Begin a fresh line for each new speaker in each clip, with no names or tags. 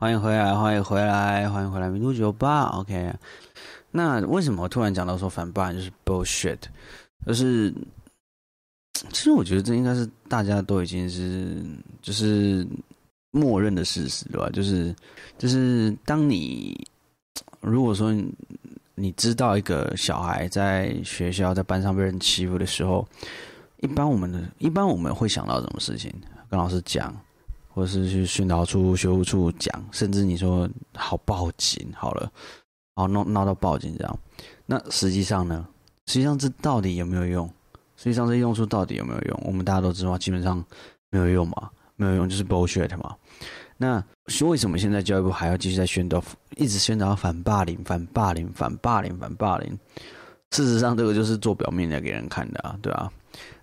欢迎回来，欢迎回来，欢迎回来，民族酒吧。OK，那为什么我突然讲到说反霸就是 bullshit？就是其实我觉得这应该是大家都已经是就是默认的事实，对吧？就是就是当你如果说你知道一个小孩在学校在班上被人欺负的时候，一般我们的一般我们会想到什么事情？跟老师讲。或是去训导处、学务处讲，甚至你说好报警好了，好闹闹到报警这样，那实际上呢？实际上这到底有没有用？实际上这用处到底有没有用？我们大家都知道，基本上没有用嘛，没有用就是 bullshit 嘛。那为什么现在教育部还要继续在宣导，一直宣导反霸凌、反霸凌、反霸凌、反霸凌？事实上，这个就是做表面的给人看的啊，对啊。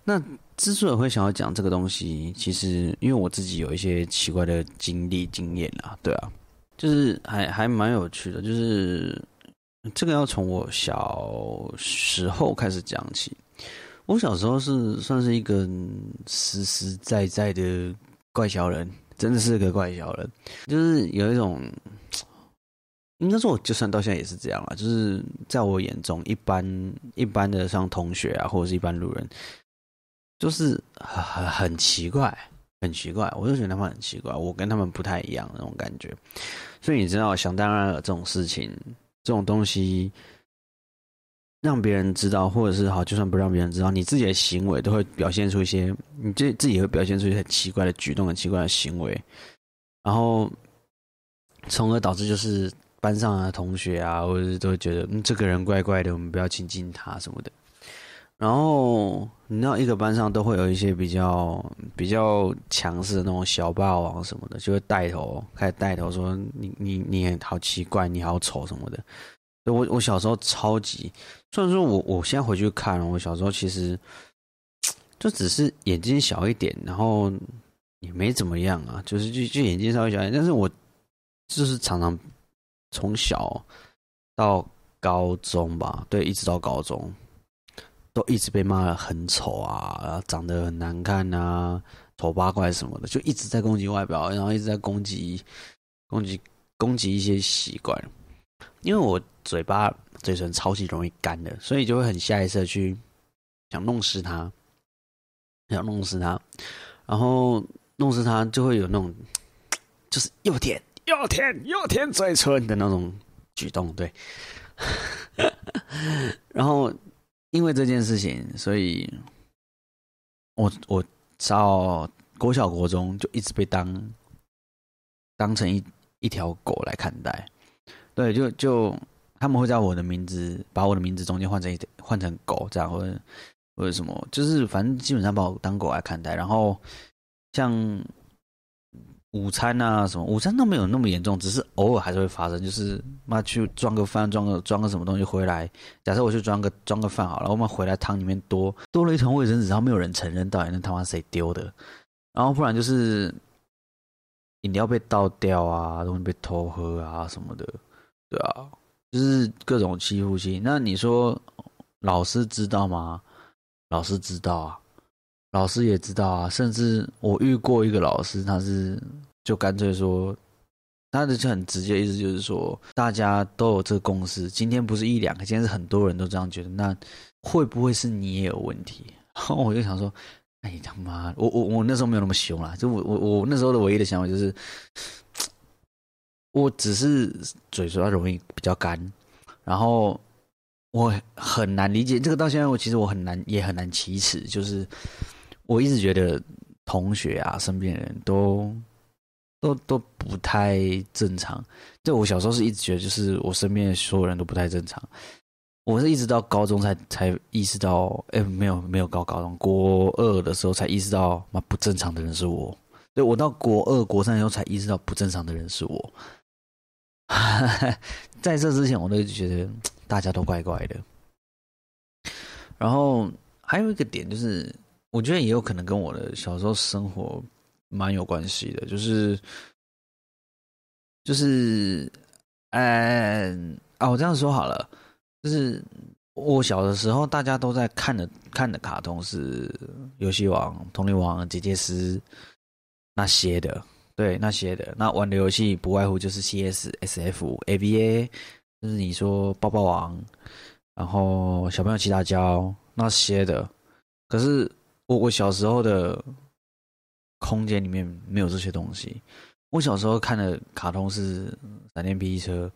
那之所以会想要讲这个东西，其实因为我自己有一些奇怪的经历经验啊，对啊，就是还还蛮有趣的，就是这个要从我小时候开始讲起。我小时候是算是一个实实在在的怪小人，真的是个怪小人，就是有一种，应该说我就算到现在也是这样了，就是在我眼中，一般一般的像同学啊，或者是一般路人。就是很很很奇怪，很奇怪，我就觉得他们很奇怪，我跟他们不太一样那种感觉。所以你知道，想当然了，这种事情，这种东西，让别人知道，或者是好，就算不让别人知道，你自己的行为都会表现出一些，你自自己会表现出一些很奇怪的举动、很奇怪的行为，然后，从而导致就是班上的同学啊，或者是都会觉得，嗯，这个人怪怪的，我们不要亲近他什么的。然后你知道，一个班上都会有一些比较比较强势的那种小霸王什么的，就会带头开始带头说你你你好奇怪，你好丑什么的。我我小时候超级，虽然说我我现在回去看，我小时候其实就只是眼睛小一点，然后也没怎么样啊，就是就就眼睛稍微小一点，但是我就是常常从小到高中吧，对，一直到高中。都一直被骂的很丑啊，然后长得很难看啊，丑八怪什么的，就一直在攻击外表，然后一直在攻击、攻击、攻击一些习惯。因为我嘴巴、嘴唇超级容易干的，所以就会很下意识去想弄湿它，想弄湿它，然后弄湿它就会有那种就是又舔又舔又舔嘴唇的那种举动，对，然后。因为这件事情，所以我我到国小国中就一直被当当成一一条狗来看待，对，就就他们会在我的名字，把我的名字中间换成一换成狗这样，或者或者什么，就是反正基本上把我当狗来看待，然后像。午餐啊，什么午餐都没有那么严重，只是偶尔还是会发生。就是妈去装个饭，装个装个什么东西回来。假设我去装个装个饭好了，我们回来汤里面多多了一团卫生纸，然后没有人承认到底那他妈谁丢的。然后不然就是饮料被倒掉啊，东西被偷喝啊什么的，对啊，就是各种欺负性。那你说老师知道吗？老师知道啊，老师也知道啊，甚至我遇过一个老师，他是。就干脆说，他的就很直接的，意思就是说，大家都有这个共识。今天不是一两个，今天是很多人都这样觉得。那会不会是你也有问题？然后我就想说，哎他妈，我我我那时候没有那么凶啦，就我我我那时候的唯一的想法就是，我只是嘴唇容易比较干，然后我很难理解这个。到现在我其实我很难也很难启齿，就是我一直觉得同学啊，身边的人都。都都不太正常。就我小时候是一直觉得，就是我身边的所有人都不太正常。我是一直到高中才才意识到，哎，没有没有高高中国二的时候才意识到，妈不正常的人是我。对我到国二国三的时候才意识到，不正常的人是我。在这之前，我都觉得大家都怪怪的。然后还有一个点就是，我觉得也有可能跟我的小时候生活。蛮有关系的，就是，就是，嗯，啊，我这样说好了，就是我小的时候，大家都在看的看的卡通是《游戏王》《童年王》《姐姐丝》那些的，对那些的。那玩的游戏不外乎就是 CS、SF、ABA，就是你说抱抱王，然后小朋友骑大胶那些的。可是我我小时候的空间里面没有这些东西。我小时候看的卡通是闪电霹雳车，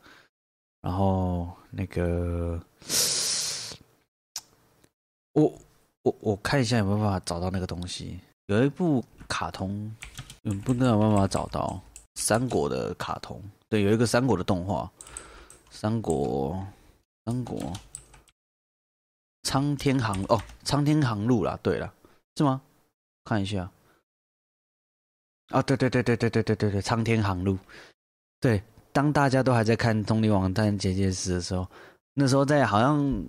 然后那个 我我我看一下有没有办法找到那个东西。有一部卡通，嗯，不知道有办法找到三国的卡通。对，有一个三国的动画，三国三国苍天航哦，苍天航路啦，对了，是吗？看一下。啊，对对对对对对对对对，苍天航路，对，当大家都还在看《动力王探结界时》的时候，那时候在好像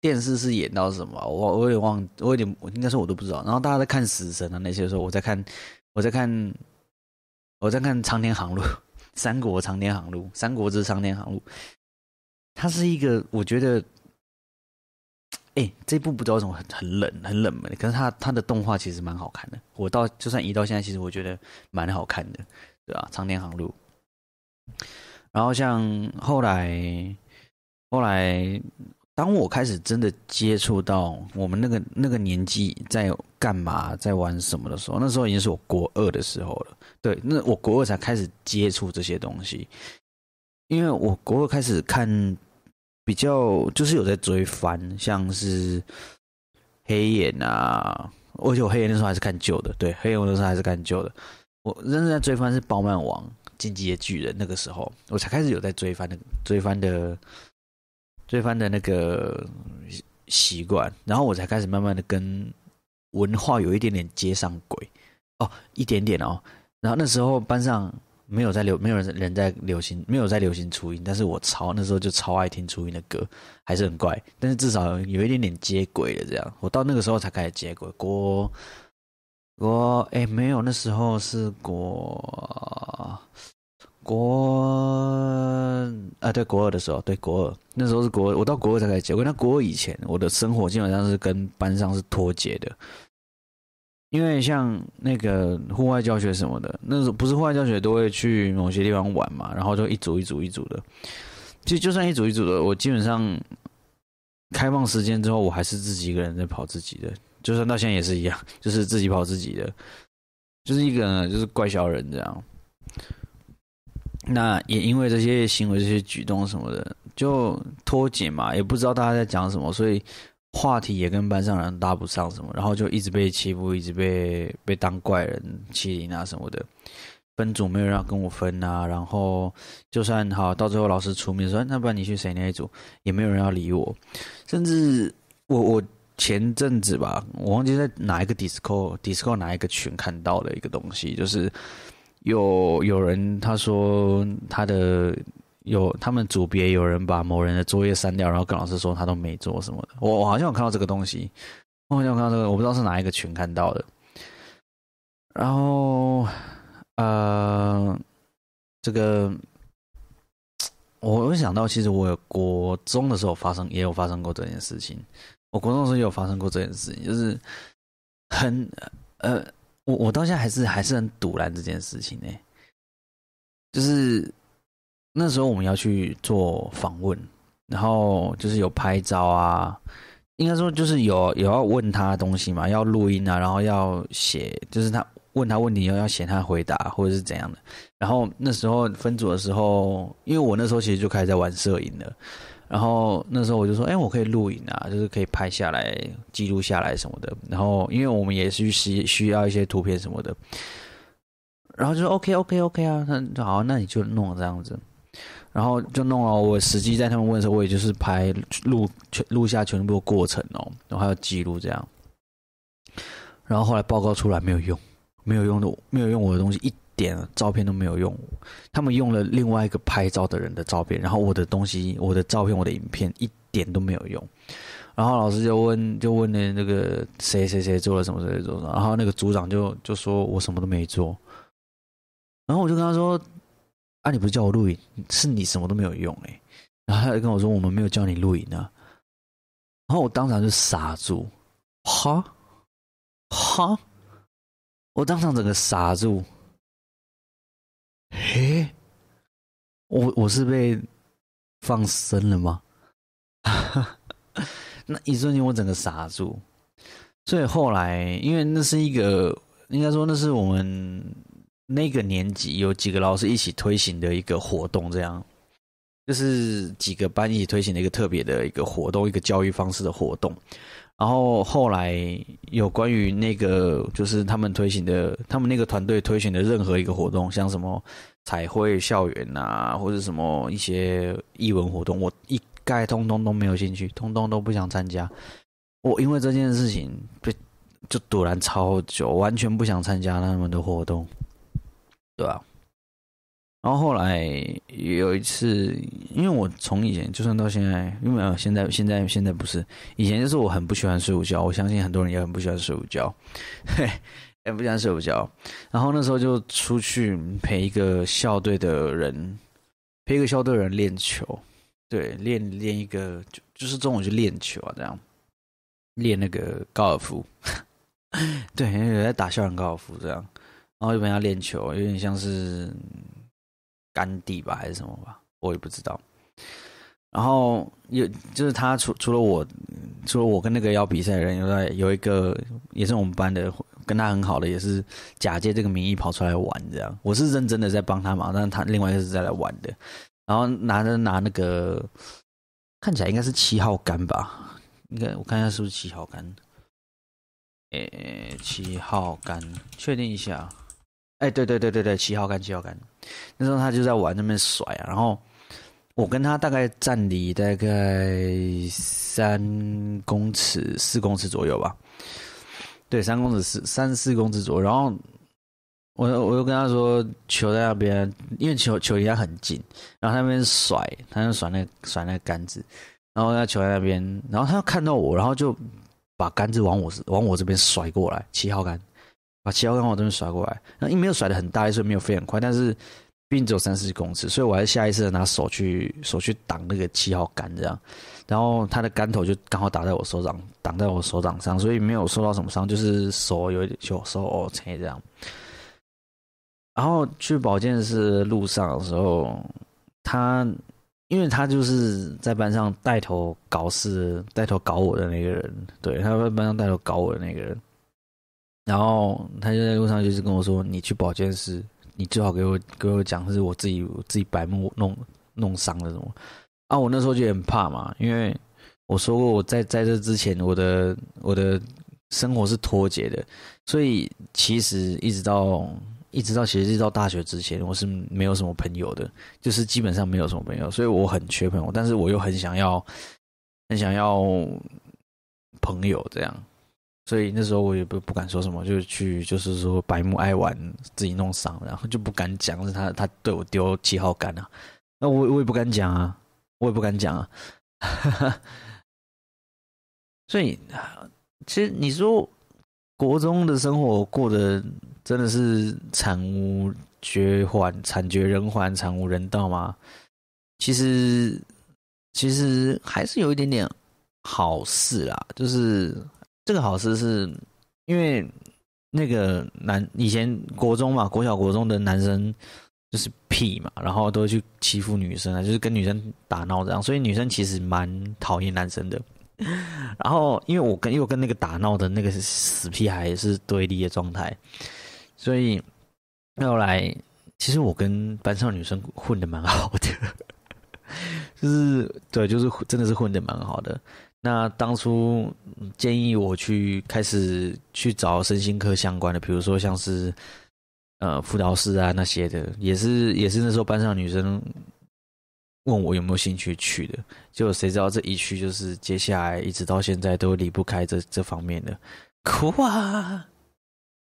电视是演到什么，我我有点忘，我有点应该说我都不知道。然后大家在看死神啊那些时候，我在看，我在看，我在看苍天航路，三国苍天航路，三国之苍天航路，它是一个我觉得。哎，这部不知道为什么很很冷，很冷门。可是它它的动画其实蛮好看的。我到就算移到现在，其实我觉得蛮好看的，对吧？长天航路。然后像后来，后来当我开始真的接触到我们那个那个年纪在干嘛，在玩什么的时候，那时候已经是我国二的时候了。对，那我国二才开始接触这些东西，因为我国二开始看。比较就是有在追番，像是黑眼啊，而且我黑眼那时候还是看旧的，对，黑眼我那时候还是看旧的。我真正在追番是《包曼王》《进击的巨人》，那个时候我才开始有在追番的追番的追番的那个习惯，然后我才开始慢慢的跟文化有一点点接上轨哦，一点点哦。然后那时候班上。没有在流，没有人人在流行，没有在流行初音，但是我超那时候就超爱听初音的歌，还是很怪，但是至少有一点点接轨的这样。我到那个时候才开始接轨。国国哎，没有，那时候是国国啊，对国二的时候，对国二那时候是国二，我到国二才开始接轨。那国二以前，我的生活基本上是跟班上是脱节的。因为像那个户外教学什么的，那种不是户外教学都会去某些地方玩嘛，然后就一组一组一组的。其实就算一组一组的，我基本上开放时间之后，我还是自己一个人在跑自己的，就算到现在也是一样，就是自己跑自己的，就是一个就是怪小人这样。那也因为这些行为、这些举动什么的，就脱节嘛，也不知道大家在讲什么，所以。话题也跟班上人搭不上什么，然后就一直被欺负，一直被被当怪人欺凌啊什么的。分组没有人要跟我分啊，然后就算好到最后老师出面说，那不然你去谁那一组，也没有人要理我。甚至我我前阵子吧，我忘记在哪一个 Discord Discord 哪一个群看到的一个东西，就是有有人他说他的。有他们组别有人把某人的作业删掉，然后跟老师说他都没做什么的。我我好像有看到这个东西，我好像有看到这个，我不知道是哪一个群看到的。然后，呃，这个我会想到，其实我有国中的时候发生，也有发生过这件事情。我国中的时候也有发生过这件事情，就是很呃，我我到现在还是还是很堵拦这件事情呢，就是。那时候我们要去做访问，然后就是有拍照啊，应该说就是有有要问他东西嘛，要录音啊，然后要写，就是他问他问题要要写他回答或者是怎样的。然后那时候分组的时候，因为我那时候其实就开始在玩摄影了，然后那时候我就说，哎，我可以录影啊，就是可以拍下来、记录下来什么的。然后因为我们也是需需要一些图片什么的，然后就说 OK OK OK 啊，那好，那你就弄这样子。然后就弄了，我实际在他们问的时候，我也就是拍录全录下全部过程哦，然后还有记录这样。然后后来报告出来没有用，没有用的，没有用我的东西，一点照片都没有用。他们用了另外一个拍照的人的照片，然后我的东西，我的照片，我的影片一点都没有用。然后老师就问，就问了那个谁谁谁做了什么谁做什么，然后那个组长就就说我什么都没做。然后我就跟他说。啊！你不是叫我录影，是你什么都没有用哎。然后他就跟我说：“我们没有叫你录影啊。”然后我当场就傻住，哈，哈！我当场整个傻住。诶，我我是被放生了吗？那一瞬间我整个傻住。所以后来，因为那是一个，应该说那是我们那个年级有几个老师一起推行的一个活动，这样，就是几个班一起推行的一个特别的一个活动，一个教育方式的活动。然后后来有关于那个，就是他们推行的，他们那个团队推行的任何一个活动，像什么彩绘校园啊，或者什么一些艺文活动，我一概通通都没有兴趣，通通都不想参加。我因为这件事情被就堵然超久，完全不想参加他们的活动，对吧？然后后来有一次，因为我从以前就算到现在，因为现在现在现在不是以前，就是我很不喜欢睡午觉。我相信很多人也很不喜欢睡午觉，嘿，很不喜欢睡午觉。然后那时候就出去陪一个校队的人，陪一个校队人练球，对，练练一个就就是中午去练球啊，这样。练那个高尔夫，对，有在打校园高尔夫这样，然后就陪他练球，有点像是干地吧，还是什么吧，我也不知道。然后有就是他除除了我，除了我跟那个要比赛的人，有在有一个也是我们班的，跟他很好的，也是假借这个名义跑出来玩这样。我是认真的在帮他忙，但他另外一个是在来玩的，然后拿着拿那个看起来应该是七号杆吧。应该我看一下是不是七号杆？诶，七号杆，确定一下。哎，对对对对对，七号杆，七号杆。那时候他就在玩那边甩啊，然后我跟他大概站离大概三公尺、四公尺左右吧。对，三公尺四三四公尺左右。然后我我又跟他说，球在那边，因为球球离他很近，然后他那边甩，他就甩那甩那个杆子。然后那球在那边，然后他看到我，然后就把杆子往我往我这边甩过来，七号杆，把七号杆往这边甩过来。那因为没有甩的很大，所以没有飞很快，但是毕竟只有三四公尺，所以我还是下意识的拿手去手去挡那个七号杆这样。然后他的杆头就刚好打在我手掌，挡在我手掌上，所以没有受到什么伤，就是手有点就手哦切这样。然后去保健室路上的时候，他。因为他就是在班上带头搞事、带头搞我的那个人，对他在班上带头搞我的那个人，然后他就在路上就是跟我说：“你去保健室，你最好给我给我讲是我自己我自己白目弄弄伤了什么。”啊，我那时候就很怕嘛，因为我说过我在在这之前我的我的生活是脱节的，所以其实一直到。一直到其实一直到大学之前，我是没有什么朋友的，就是基本上没有什么朋友，所以我很缺朋友，但是我又很想要，很想要朋友这样，所以那时候我也不不敢说什么，就去就是说白木爱玩，自己弄伤，然后就不敢讲是他他对我丢七号杆啊，那我我也不敢讲啊，我也不敢讲啊，所以其实你说国中的生活过得。真的是惨无绝患，惨绝人寰，惨无人道吗？其实，其实还是有一点点好事啦。就是这个好事，是因为那个男以前国中嘛，国小国中的男生就是屁嘛，然后都去欺负女生啊，就是跟女生打闹这样，所以女生其实蛮讨厌男生的。然后，因为我跟因为我跟那个打闹的那个死屁孩是对立的状态。所以后来，其实我跟班上女生混的蛮好的，就是对，就是真的是混的蛮好的。那当初建议我去开始去找身心科相关的，比如说像是呃辅导室啊那些的，也是也是那时候班上女生问我有没有兴趣去的。就谁知道这一去就是接下来一直到现在都离不开这这方面的，哭啊！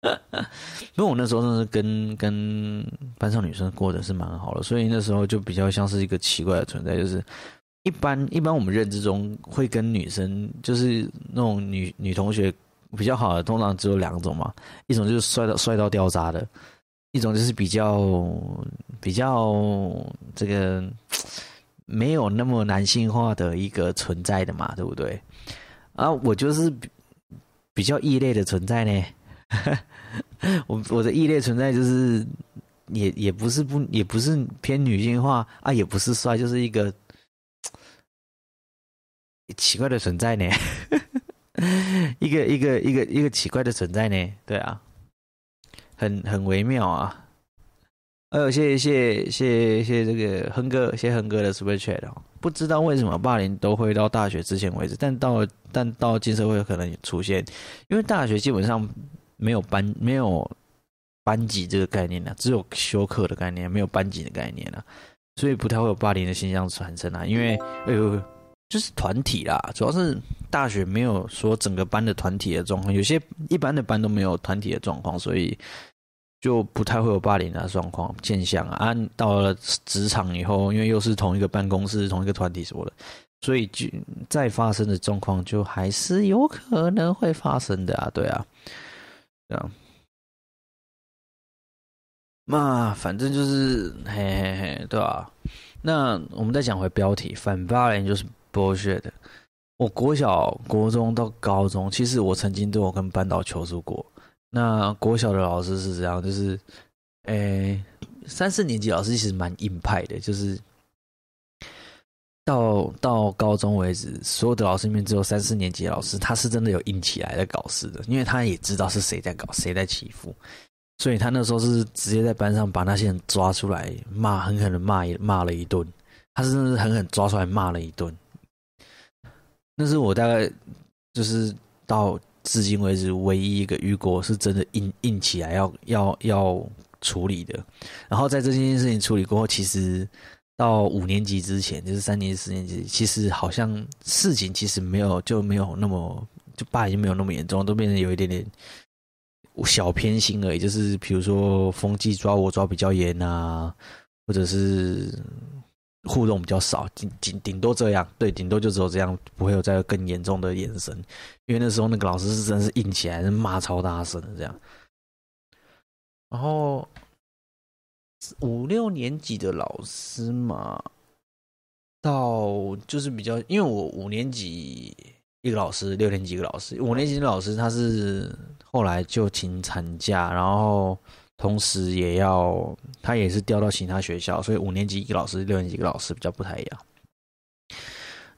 因为我那时候真的是跟跟班上女生过得是蛮好的，所以那时候就比较像是一个奇怪的存在，就是一般一般我们认知中会跟女生就是那种女女同学比较好的，通常只有两种嘛，一种就是帅到帅到掉渣的，一种就是比较比较这个没有那么男性化的一个存在的嘛，对不对？啊，我就是比较异类的存在呢。我我的异类存在就是
也也不是不也不是偏女性化啊，也不是帅，就是一个奇怪的存在呢，一个一个一个一个奇怪的存在呢，对啊，很很微妙啊。还有谢谢谢谢这个亨哥，谢亨哥的 super chat 哦。不知道为什么霸凌都会到大学之前为止，但到但到进社会可能出现，因为大学基本上没有班没有班级这个概念呢，只有休课的概念，没有班级的概念了，所以不太会有霸凌的现象产生啊。因为哎呦，就是团体啦，主要是大学没有说整个班的团体的状况，有些一般的班都没有团体的状况，所以。就不太会有霸凌的状况现象啊。到了职场以后，因为又是同一个办公室、同一个团体什么的，所以就再发生的状况就还是有可能会发生的啊。对啊，这样。那反正就是嘿嘿嘿，对吧？那我们再讲回标题，反霸凌就是 bullshit。我国小、国中到高中，其实我曾经都有跟班导求助过。那国小的老师是这样，就是，诶，三四年级老师其实蛮硬派的，就是到到高中为止，所有的老师里面只有三四年级老师，他是真的有硬起来的搞事的，因为他也知道是谁在搞，谁在欺负，所以他那时候是直接在班上把那些人抓出来骂，狠狠的骂一骂了一顿，他是真的狠狠抓出来骂了一顿。那是我大概就是到。至今为止，唯一一个雨果是真的硬硬起来要要要处理的。然后在这件事情处理过后，其实到五年级之前，就是三年级、四年级，其实好像事情其实没有就没有那么就爸已经没有那么严重，都变成有一点点小偏心而已。就是比如说风纪抓我抓比较严啊，或者是。互动比较少，顶顶顶多这样，对，顶多就只有这样，不会有再更严重的眼神，因为那时候那个老师是真是硬起来，是骂超大声的这样。然后五六年级的老师嘛，到就是比较，因为我五年级一个老师，六年级一个老师，五年级的老师他是后来就请产假，然后。同时也要，他也是调到其他学校，所以五年级一个老师，六年级一个老师比较不太一样。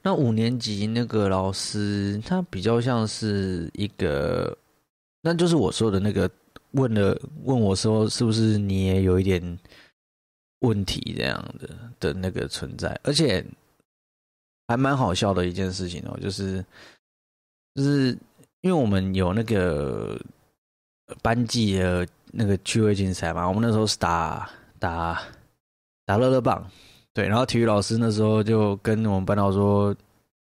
那五年级那个老师，他比较像是一个，那就是我说的那个，问了问我说，是不是你也有一点问题这样的的那个存在，而且还蛮好笑的一件事情哦，就是就是因为我们有那个班级的。那个趣味竞赛嘛，我们那时候是打打打乐乐棒，对，然后体育老师那时候就跟我们班导说，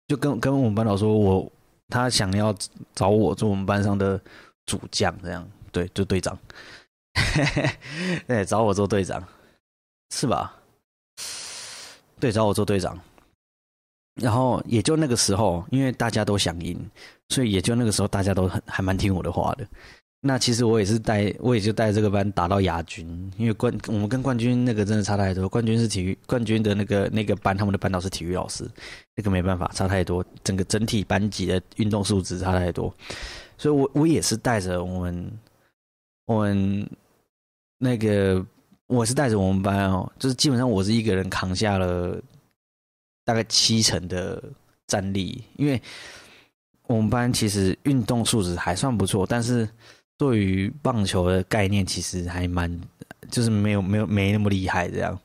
就跟跟我们班导说，我他想要找我做我们班上的主将，这样，对，就队长，对，找我做队长，是吧？对，找我做队长，然后也就那个时候，因为大家都想赢，所以也就那个时候，大家都很还蛮听我的话的。那其实我也是带，我也就带这个班打到亚军，因为冠我们跟冠军那个真的差太多。冠军是体育冠军的那个那个班，他们的班导是体育老师，那个没办法，差太多，整个整体班级的运动素质差太多。所以我我也是带着我们我们那个我是带着我们班哦，就是基本上我是一个人扛下了大概七成的战力，因为我们班其实运动素质还算不错，但是。对于棒球的概念，其实还蛮，就是没有没有没那么厉害这样，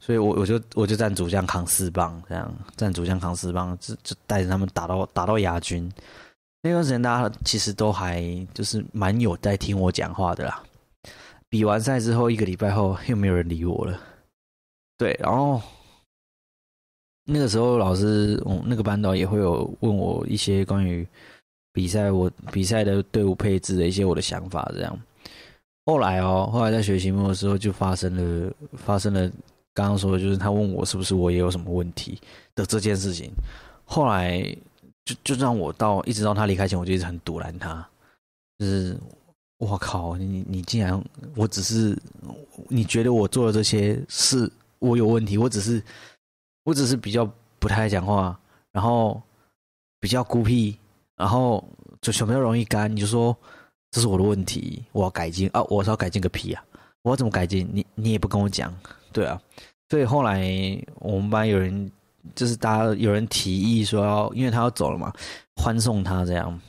所以我我就我就站主将扛四棒这样，站主将扛四棒，就就带着他们打到打到亚军。那段时间大家其实都还就是蛮有在听我讲话的啦。比完赛之后一个礼拜后，又没有人理我了。对，然后那个时候老师，嗯，那个班导也会有问我一些关于。比赛我比赛的队伍配置的一些我的想法，这样。后来哦，后来在学习末的时候就发生了发生了刚刚说的，就是他问我是不是我也有什么问题的这件事情。后来就就让我到一直到他离开前，我就一直很堵拦他，就是我靠，你你竟然我只是你觉得我做的这些是我有问题，我只是我只是比较不太爱讲话，然后比较孤僻。然后就小朋友容易干，你就说这是我的问题，我要改进啊！我是要改进个屁啊！我要怎么改进？你你也不跟我讲，对啊。所以后来我们班有人就是大家有人提议说要，因为他要走了嘛，欢送他这样。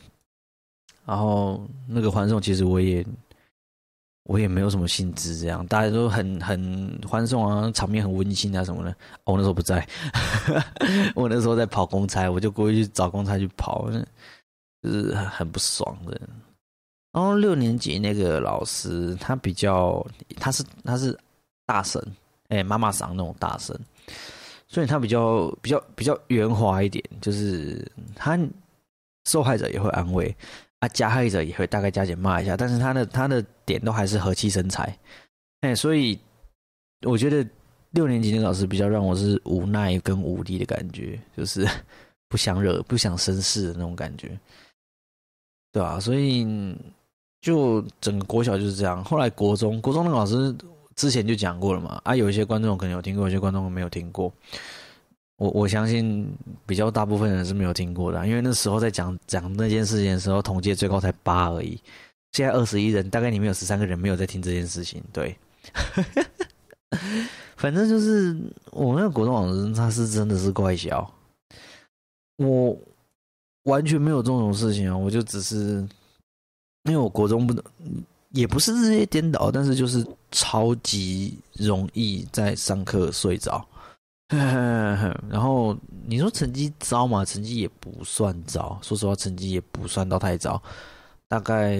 然后那个欢送其实我也我也没有什么兴致，这样大家都很很欢送啊，场面很温馨啊什么的。我那时候不在，我那时候在跑公差，我就过去找公差去跑，就是很不爽的。然后六年级那个老师，他比较他是他是大神。哎，妈妈嗓那种大神，所以他比较比较比较圆滑一点，就是他受害者也会安慰，啊，加害者也会大概加减骂一下，但是他的他的点都还是和气生财，哎，所以我觉得六年级的老师比较让我是无奈跟无力的感觉，就是 不想惹、不想生事的那种感觉，对吧？所以就整个国小就是这样，后来国中，国中的老师。之前就讲过了嘛，啊，有一些观众可能有听过，有些观众没有听过。我我相信比较大部分人是没有听过的，因为那时候在讲讲那件事情的时候，同届最高才八而已。现在二十一人，大概里面有十三个人没有在听这件事情。对，反正就是我那个国中老师，他是真的是怪小，我完全没有这种事情啊，我就只是因为我国中不能。也不是日夜颠倒，但是就是超级容易在上课睡着。然后你说成绩糟嘛？成绩也不算糟，说实话，成绩也不算到太糟。大概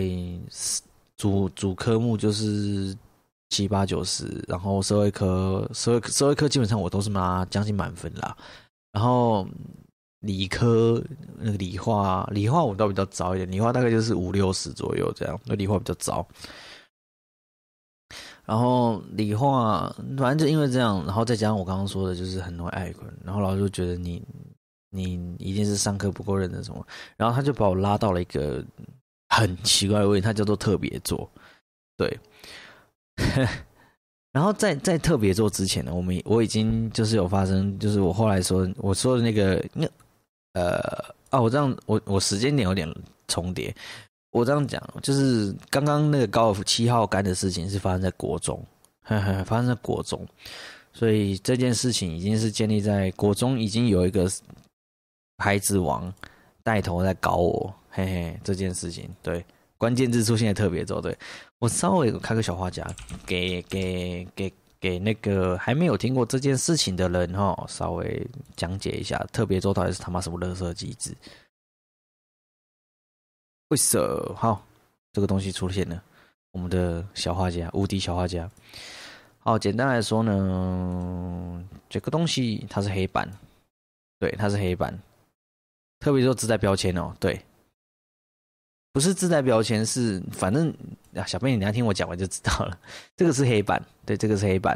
主主科目就是七八九十，然后社会科、社会社会科基本上我都是拿将近满分啦。然后理科那个理化，理化我倒比较早一点，理化大概就是五六十左右这样，那理化比较早。然后理化，反正就因为这样，然后再加上我刚刚说的，就是很多爱困，然后老师就觉得你你一定是上课不够认真什么，然后他就把我拉到了一个很奇怪的位置，他叫做特别座，对。然后在在特别座之前呢，我们我已经就是有发生，就是我后来说我说的那个那呃啊，我这样我我时间点有点重叠。我这样讲，就是刚刚那个高尔夫七号杆的事情是发生在国中，发生在国中，所以这件事情已经是建立在国中，已经有一个孩子王带头在搞我，嘿嘿，这件事情对关键字出现的特别多，对我稍微开个小画家，给给给给那个还没有听过这件事情的人哈，稍微讲解一下特别周到底是他妈什么乐色机制。为什么？好，这个东西出现了，我们的小画家，无敌小画家。好，简单来说呢，这个东西它是黑板，对，它是黑板。特别说自带标签哦，对，不是自带标签，是反正啊，小妹你等下听我讲完就知道了。这个是黑板，对，这个是黑板。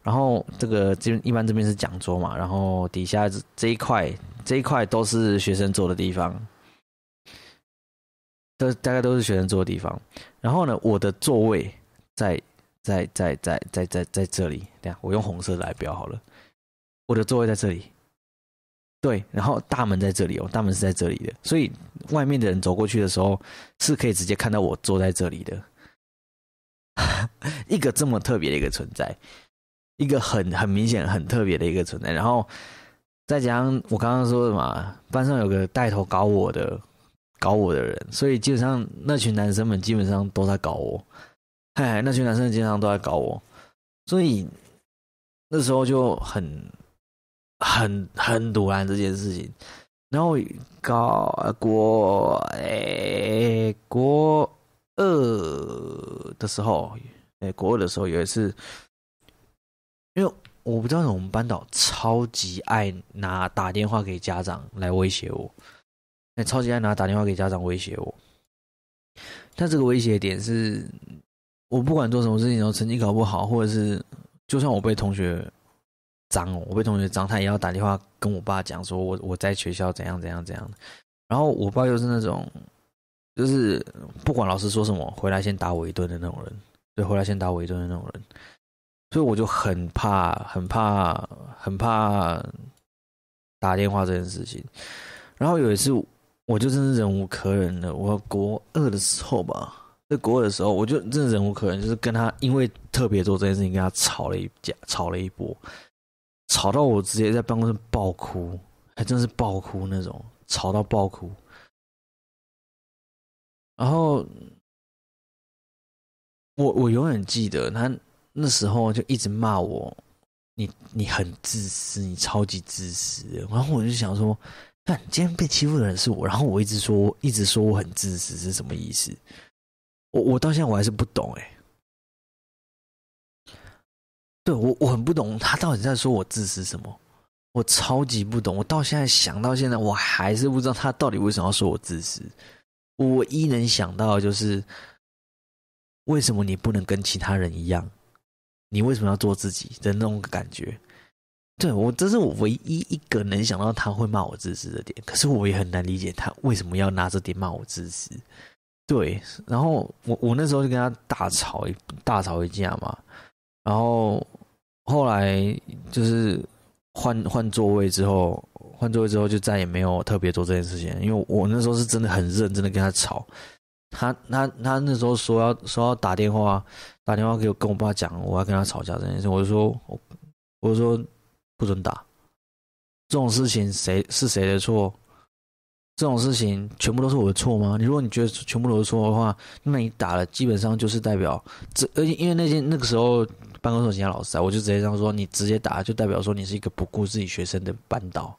然后这个这边一般这边是讲桌嘛，然后底下这一块这一块都是学生坐的地方。都大概都是学生坐的地方，然后呢，我的座位在在在在在在在这里。等下我用红色来标好了，我的座位在这里。对，然后大门在这里哦，大门是在这里的，所以外面的人走过去的时候是可以直接看到我坐在这里的。一个这么特别的一个存在，一个很很明显很特别的一个存在，然后再加上我刚刚说的嘛，班上有个带头搞我的。搞我的人，所以基本上那群男生们基本上都在搞我，嗨，那群男生经常都在搞我，所以那时候就很很 很堵拦这件事情。然后高国诶国二的时候，诶国二的时候有一次，因为我不知道我们班导超级爱拿打电话给家长来威胁我。那超级爱拿打电话给家长威胁我，他这个威胁点是，我不管做什么事情，然后成绩考不好，或者是就算我被同学脏哦，我被同学脏，他也要打电话跟我爸讲，说我我在学校怎样怎样怎样。然后我爸又是那种，就是不管老师说什么，回来先打我一顿的那种人，对，回来先打我一顿的那种人，所以我就很怕，很怕，很怕打电话这件事情。然后有一次。我就真是忍无可忍了。我国二的时候吧，在国二的时候，我就真的忍无可忍，就是跟他因为特别做这件事情跟他吵了一架，吵了一波，吵到我直接在办公室爆哭，还真是爆哭那种，吵到爆哭。然后我我永远记得他那时候就一直骂我，你你很自私，你超级自私。然后我就想说，看今天被欺负的人是我，然后我一直说一直说我很自私是什么意思？我我到现在我还是不懂哎。对我我很不懂他到底在说我自私什么，我超级不懂。我到现在想到现在我还是不知道他到底为什么要说我自私。我唯一能想到的就是，为什么你不能跟其他人一样？你为什么要做自己的那种感觉？对我，这是我唯一一个能想到他会骂我自私的点。可是我也很难理解他为什么要拿这点骂我自私。对，然后我我那时候就跟他大吵一大吵一架嘛。然后后来就是换换座位之后。换座位之后，就再也没有特别做这件事情。因为我那时候是真的很认真的跟他吵，他他他那时候说要说要打电话，打电话给我跟我爸讲，我要跟他吵架这件事，我就说，我我说不准打，这种事情谁是谁的错？这种事情全部都是我的错吗？你如果你觉得全部都是错的话，那你打了基本上就是代表这，而且因为那些那个时候办公室其他老师啊，我就直接这样说，你直接打就代表说你是一个不顾自己学生的班导。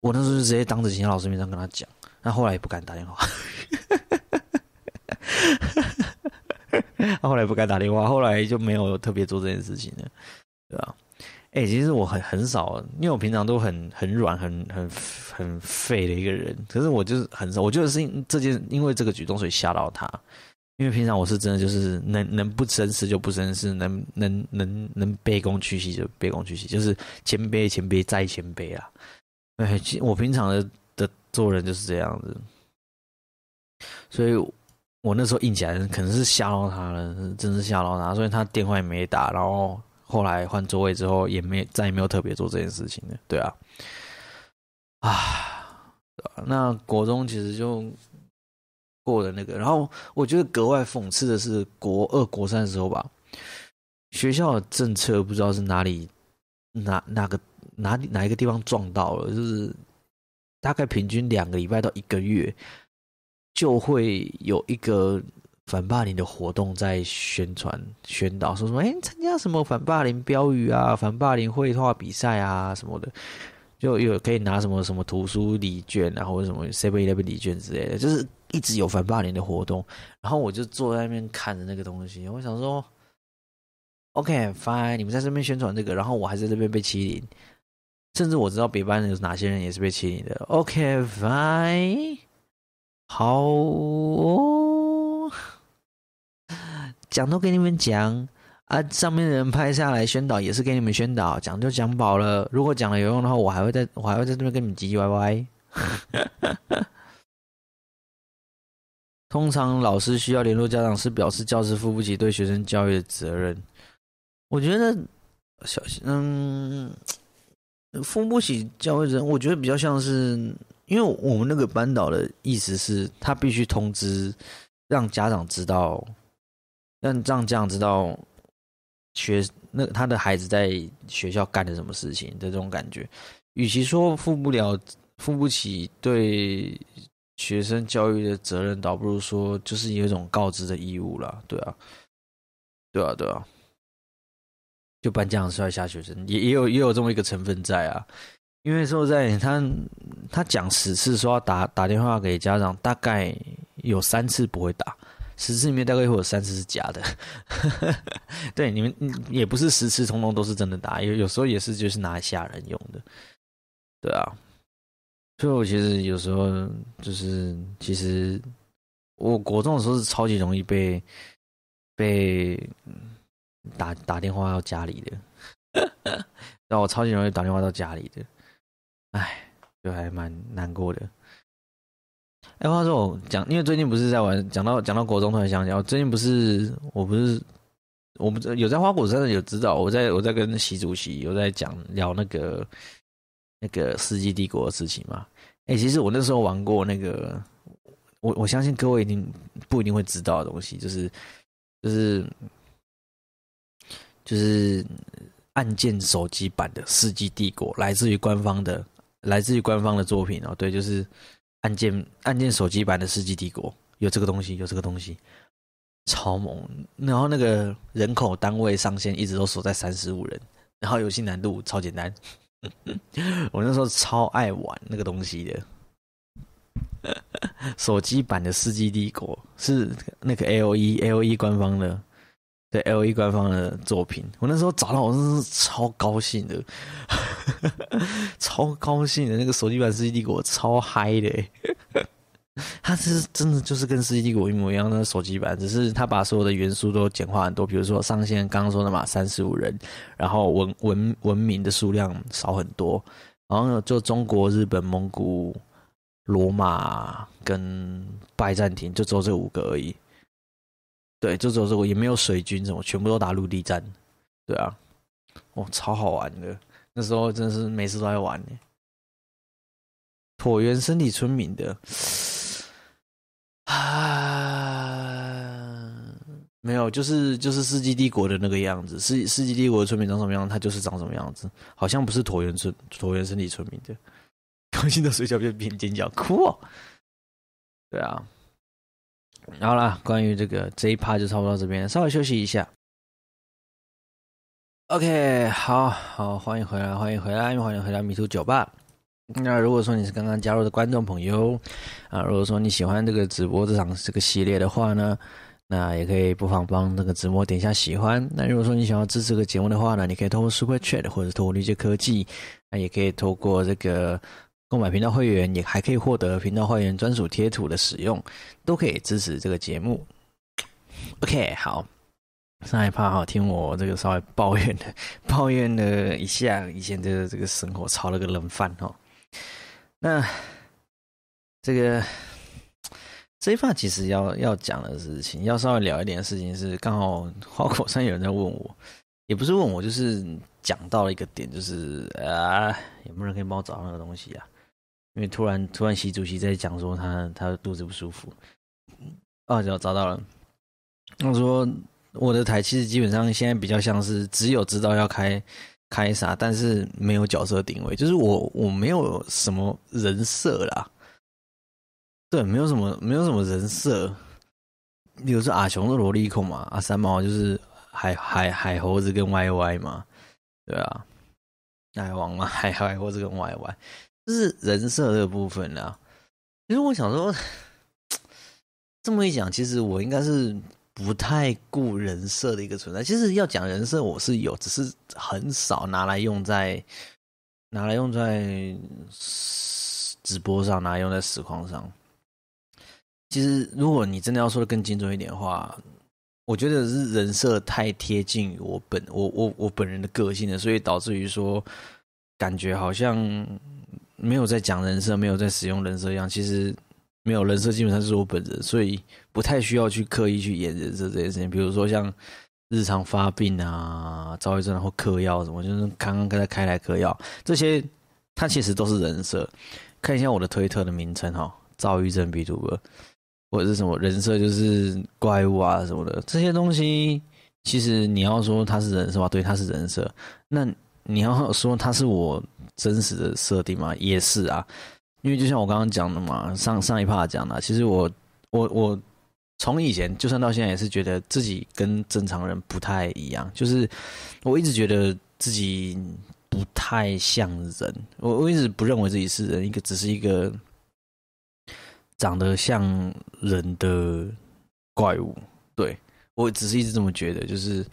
我那时候就直接当着其他老师面上跟他讲，那后来也不敢打电话。他后来不敢打电话，后来就没有特别做这件事情了，对吧？哎，其实我很很少，因为我平常都很很软、很很很废的一个人。可是我就是很少，我觉得是这件因为这个举动所以吓到他。因为平常我是真的就是能能不绅士就不绅士，能能能能卑躬屈膝就卑躬屈膝，就是谦卑谦卑再谦卑啊。哎，我平常的的做人就是这样子，所以我那时候硬起来，可能是吓到他了，真是吓到他，所以他电话也没打，然后后来换座位之后，也没再也没有特别做这件事情了，对啊，啊，那国中其实就过了那个，然后我觉得格外讽刺的是国二、国三的时候吧，学校的政策不知道是哪里哪哪个。哪里哪一个地方撞到了？就是大概平均两个礼拜到一个月，就会有一个反霸凌的活动在宣传宣导，说什么哎，参加什么反霸凌标语啊，反霸凌绘画比赛啊什么的，就有可以拿什么什么图书礼券啊，或者什么 Seven Eleven 礼券之类的，就是一直有反霸凌的活动。然后我就坐在那边看着那个东西，我想说，OK，fine，你们在这边宣传这个，然后我还在这边被欺凌。甚至我知道别班有哪些人也是被欺凌的。OK，fine，好，讲都给你们讲啊，上面的人拍下来宣导也是给你们宣导，讲就讲饱了。如果讲了有用的话，我还会在，我还会在这边跟你们唧唧歪歪。通常老师需要联络家长，是表示教师负不起对学生教育的责任。我觉得小嗯。负不起教育责任，我觉得比较像是，因为我们那个班导的意思是，他必须通知，让家长知道，让让家长知道学那他的孩子在学校干了什么事情的这种感觉。与其说负不了、负不起对学生教育的责任，倒不如说就是有一种告知的义务了。对啊，对啊，对啊。就颁奖摔下学生，也也有也有这么一个成分在啊。因为说在他他讲十次说要打打电话给家长，大概有三次不会打，十次里面大概会有三次是假的。对，你们也不是十次通通都是真的打，有有时候也是就是拿来吓人用的。对啊，所以我其实有时候就是其实我国中的时候是超级容易被被。打打电话到家里的，让我超级容易打电话到家里的，哎，就还蛮难过的。哎，话说我讲，因为最近不是在玩，讲到讲到国中，突然想起来，我最近不是，我不是，我不有在花果山的有知道，我在我在跟习主席有在讲聊那个那个世纪帝国的事情嘛。哎，其实我那时候玩过那个我我相信各位一定不一定会知道的东西，就是就是就是按键手机版的《世纪帝国》，来自于官方的，来自于官方的作品哦。对，就是按键按键手机版的《世纪帝国》，有这个东西，有这个东西，超猛。然后那个人口单位上限一直都锁在三十五人，然后游戏难度超简单。我那时候超爱玩那个东西的。手机版的《世纪帝国》是那个 L E L E 官方的，对 L E 官方的作品。我那时候找到，我真是超高兴的，超高兴的。那个手机版《世纪帝国》超嗨的，它是真的就是跟《世纪帝国》一模一样的手机版，只是它把所有的元素都简化很多。比如说上线刚刚说的嘛，三十五人，然后文文文明的数量少很多，然后就中国、日本、蒙古。罗马跟拜占庭就只有这五个而已，对，就只有这个，也没有水军什么，全部都打陆地战，对啊，哦，超好玩的，那时候真是每次都在玩呢。椭圆身体村民的啊，没有，就是就是世纪帝国的那个样子，世世纪帝国的村民长什么样，他就是长什么样子，好像不是椭圆村椭圆身体村民的。高兴的水饺变变尖叫，哭哦！对啊，好了，关于这个这一趴就差不多到这边，稍微休息一下。OK，好好，欢迎回来，欢迎回来，欢迎回来迷途酒吧。那如果说你是刚刚加入的观众朋友啊，如果说你喜欢这个直播这场这个系列的话呢，那也可以不妨帮这个直播点一下喜欢。那如果说你想要支持这个节目的话呢，你可以通过 Super Chat 或者通过绿界科技，那也可以透过这个。购买频道会员也还可以获得频道会员专属贴图的使用，都可以支持这个节目。OK，好，上一趴哈，听我这个稍微抱怨的，抱怨了一下以前的这个生活，炒了个冷饭哈。那这个这一趴其实要要讲的事情，要稍微聊一点事情是，刚好花果山有人在问我，也不是问我，就是讲到了一个点，就是啊，有没有人可以帮我找到那个东西啊？因为突然突然习主席在讲说他他肚子不舒服，哦，就找到了。他说我的台其实基本上现在比较像是只有知道要开开啥，但是没有角色定位，就是我我没有什么人设啦。对，没有什么没有什么人设。比如说阿雄是萝莉控嘛，阿三毛就是海海海猴子跟 Y Y 嘛，对啊，海王嘛，海海猴子跟 Y Y。就是人设这个部分啦。其实我想说，这么一讲，其实我应该是不太顾人设的一个存在。其实要讲人设，我是有，只是很少拿来用在拿来用在直播上，拿来用在实况上。其实，如果你真的要说的更精准一点的话，我觉得是人设太贴近我本我我我本人的个性了，所以导致于说，感觉好像。没有在讲人设，没有在使用人设一样，其实没有人设，基本上是我本人，所以不太需要去刻意去演人设这件事情。比如说像日常发病啊、躁郁症或嗑药什么，就是刚刚跟他开来嗑药，这些它其实都是人设。看一下我的推特的名称哈，躁郁症 B 主播，或者是什么人设，就是怪物啊什么的这些东西，其实你要说它是人设吧，对，它是人设。那你要说他是我。真实的设定吗，也是啊，因为就像我刚刚讲的嘛，上上一趴讲的，其实我我我从以前就算到现在，也是觉得自己跟正常人不太一样，就是我一直觉得自己不太像人，我我一直不认为自己是人，一个只是一个长得像人的怪物，对我只是一直这么觉得，就是。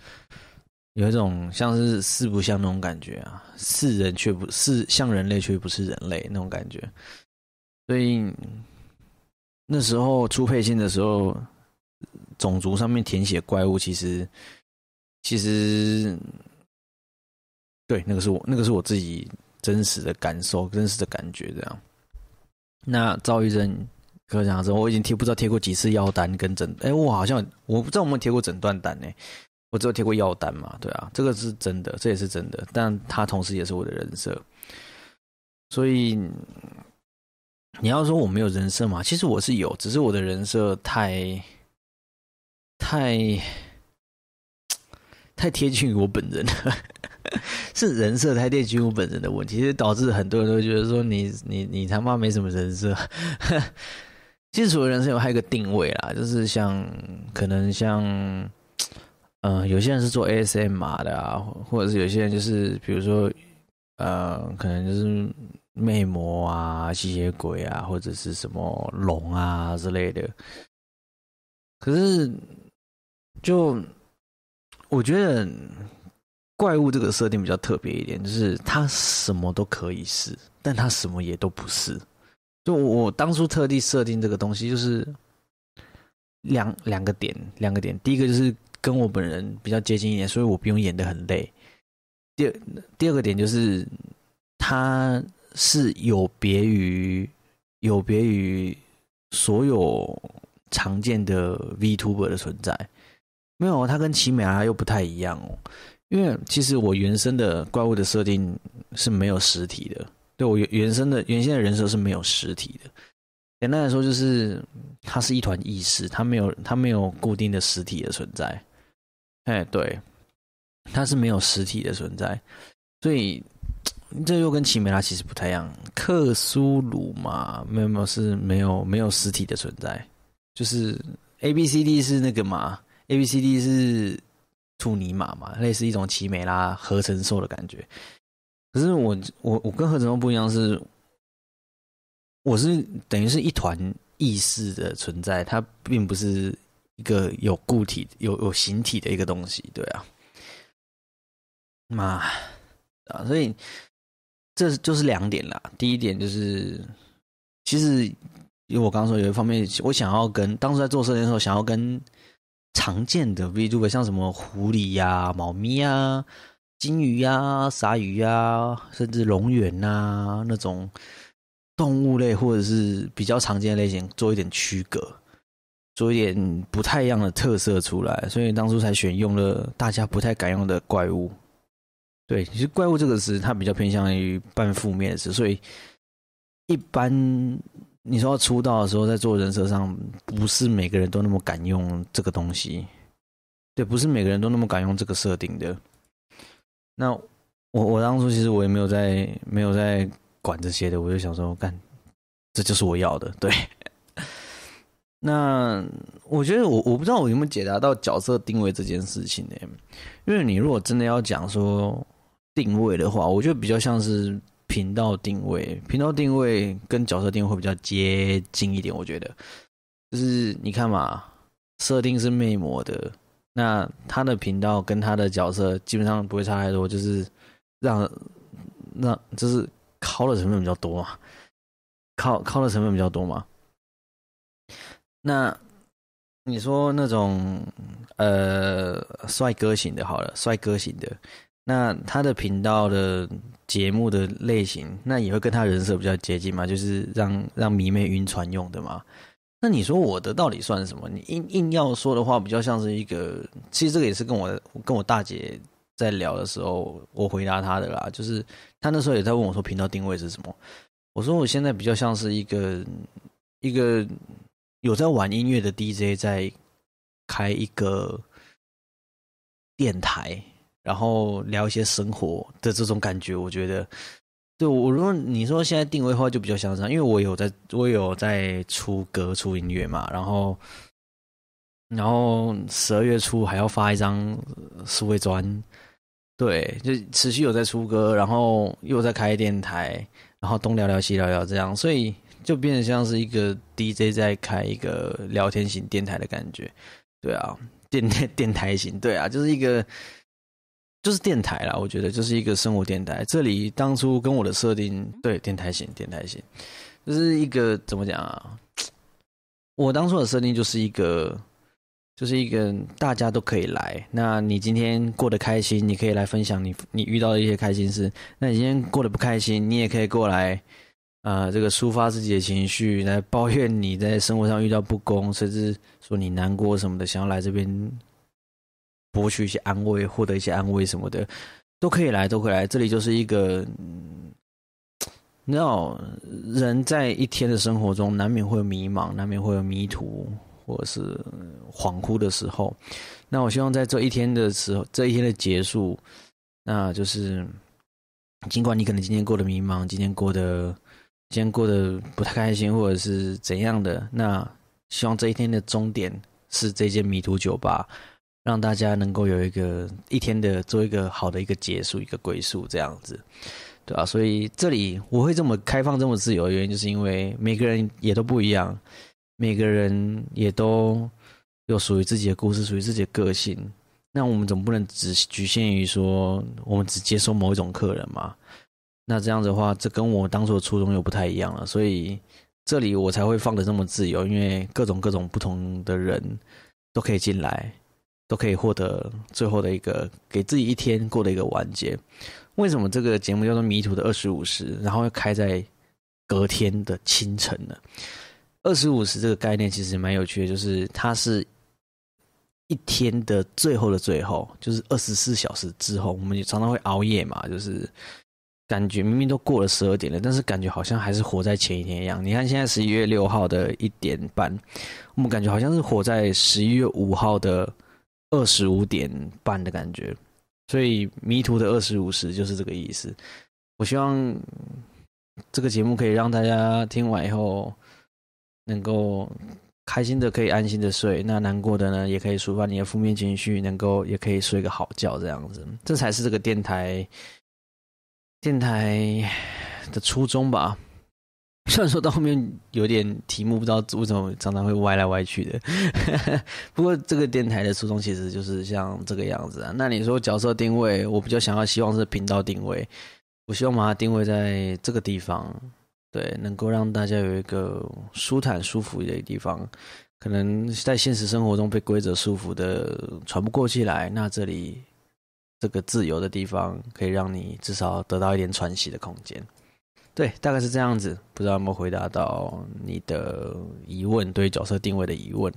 有一种像是四不像那种感觉啊，是人却不是像人类，却不是人类那种感觉。所以那时候出配信的时候，种族上面填写怪物，其实其实对那个是我那个是我自己真实的感受、真实的感觉这样。那赵医生，可想而知，我已经贴不知道贴过几次药单跟诊，哎，我好像我不知道我们贴过诊断单呢。我只有贴过药单嘛，对啊，这个是真的，这也是真的，但他同时也是我的人设，所以你要说我没有人设嘛？其实我是有，只是我的人设太太太贴近于我本人，是人设太贴近于我本人的问题，其实导致很多人都觉得说你你你他妈没什么人设。其实除了人设，还有一个定位啦，就是像可能像嗯，有些人是做 ASM 码的啊，或者是有些人就是比如说呃，可能就是。魅魔啊，吸血鬼啊，或者是什么龙啊之类的。可是，就我觉得怪物这个设定比较特别一点，就是它什么都可以是，但它什么也都不是。就我当初特地设定这个东西，就是两两个点，两个点。第一个就是跟我本人比较接近一点，所以我不用演的很累。第二第二个点就是他。是有别于有别于所有常见的 Vtuber 的存在，没有它跟奇美拉又不太一样哦。因为其实我原生的怪物的设定是没有实体的，对我原原生的原先的人设是没有实体的。简单来说，就是它是一团意识，它没有它没有固定的实体的存在。哎，对，它是没有实体的存在，所以。这又跟奇美拉其实不太一样，克苏鲁嘛，没有没有是没有没有实体的存在，就是 A B C D 是那个嘛，A B C D 是兔尼玛嘛，类似一种奇美拉合成兽的感觉。可是我我我跟合成兽不一样，是我是等于是一团意识的存在，它并不是一个有固体有有形体的一个东西，对啊，妈啊，所以。这就是两点啦。第一点就是，其实因为我刚刚说有一方面，我想要跟当时在做设计的时候，想要跟常见的 v t u b e 像什么狐狸呀、猫咪呀、金鱼呀、鲨鱼呀，甚至龙源呐那种动物类或者是比较常见的类型做一点区隔，做一点不太一样的特色出来，所以当初才选用了大家不太敢用的怪物。对，其实怪物这个词，它比较偏向于半负面的词，所以一般你说要出道的时候，在做人设上，不是每个人都那么敢用这个东西。对，不是每个人都那么敢用这个设定的。那我我当初其实我也没有在没有在管这些的，我就想说，干，这就是我要的。对。那我觉得我我不知道我有没有解答到角色定位这件事情呢？因为你如果真的要讲说。定位的话，我觉得比较像是频道定位，频道定位跟角色定位会比较接近一点。我觉得，就是你看嘛，设定是魅魔的，那他的频道跟他的角色基本上不会差太多，就是让让就是靠的成分比较多嘛，靠靠的成分比较多嘛。那你说那种呃帅哥型的，好了，帅哥型的。那他的频道的节目的类型，那也会跟他人设比较接近嘛？就是让让迷妹晕船用的嘛？那你说我的到底算什么？你硬硬要说的话，比较像是一个，其实这个也是跟我跟我大姐在聊的时候，我回答她的啦。就是她那时候也在问我说，频道定位是什么？我说我现在比较像是一个一个有在玩音乐的 DJ，在开一个电台。然后聊一些生活的这种感觉，我觉得，对我如果你说现在定位的话，就比较像这样，因为我有在，我有在出歌、出音乐嘛，然后，然后十二月初还要发一张数位专，对，就持续有在出歌，然后又在开电台，然后东聊聊西聊聊这样，所以就变得像是一个 DJ 在开一个聊天型电台的感觉，对啊，电电台型，对啊，就是一个。就是电台啦，我觉得就是一个生活电台。这里当初跟我的设定，对电台型，电台型，就是一个怎么讲啊？我当初的设定就是一个，就是一个大家都可以来。那你今天过得开心，你可以来分享你你遇到的一些开心事。那你今天过得不开心，你也可以过来，啊，这个抒发自己的情绪，来抱怨你在生活上遇到不公，甚至说你难过什么的，想要来这边。博取一些安慰，获得一些安慰什么的，都可以来，都可以来。这里就是一个你知道，人在一天的生活中，难免会有迷茫，难免会有迷途，或者是恍惚的时候。那我希望在这一天的时候，这一天的结束，那就是尽管你可能今天过得迷茫，今天过得今天过得不太开心，或者是怎样的，那希望这一天的终点是这间迷途酒吧，让大家能够有一个一天的做一个好的一个结束，一个归宿，这样子。对啊，所以这里我会这么开放、这么自由的原因，就是因为每个人也都不一样，每个人也都有属于自己的故事、属于自己的个性。那我们总不能只局限于说我们只接受某一种客人嘛？那这样子的话，这跟我当初的初衷又不太一样了。所以这里我才会放的这么自由，因为各种各种不同的人都可以进来，都可以获得最后的一个给自己一天过的一个完结。为什么这个节目叫做《迷途的二十五时》，然后要开在隔天的清晨呢？二十五时这个概念其实蛮有趣的，就是它是一天的最后的最后，就是二十四小时之后。我们也常常会熬夜嘛，就是感觉明明都过了十二点了，但是感觉好像还是活在前一天一样。你看现在十一月六号的一点半，我们感觉好像是活在十一月五号的二十五点半的感觉。所以迷途的二十五时就是这个意思。我希望这个节目可以让大家听完以后，能够开心的可以安心的睡，那难过的呢也可以抒发你的负面情绪，能够也可以睡个好觉，这样子，这才是这个电台电台的初衷吧。虽然说到后面有点题目不知道为什么常常会歪来歪去的，不过这个电台的初衷其实就是像这个样子啊。那你说角色定位，我比较想要希望是频道定位，我希望把它定位在这个地方，对，能够让大家有一个舒坦舒服的地方。可能在现实生活中被规则束缚的喘不过气来，那这里这个自由的地方可以让你至少得到一点喘息的空间。对，大概是这样子，不知道有没有回答到你的疑问，对角色定位的疑问。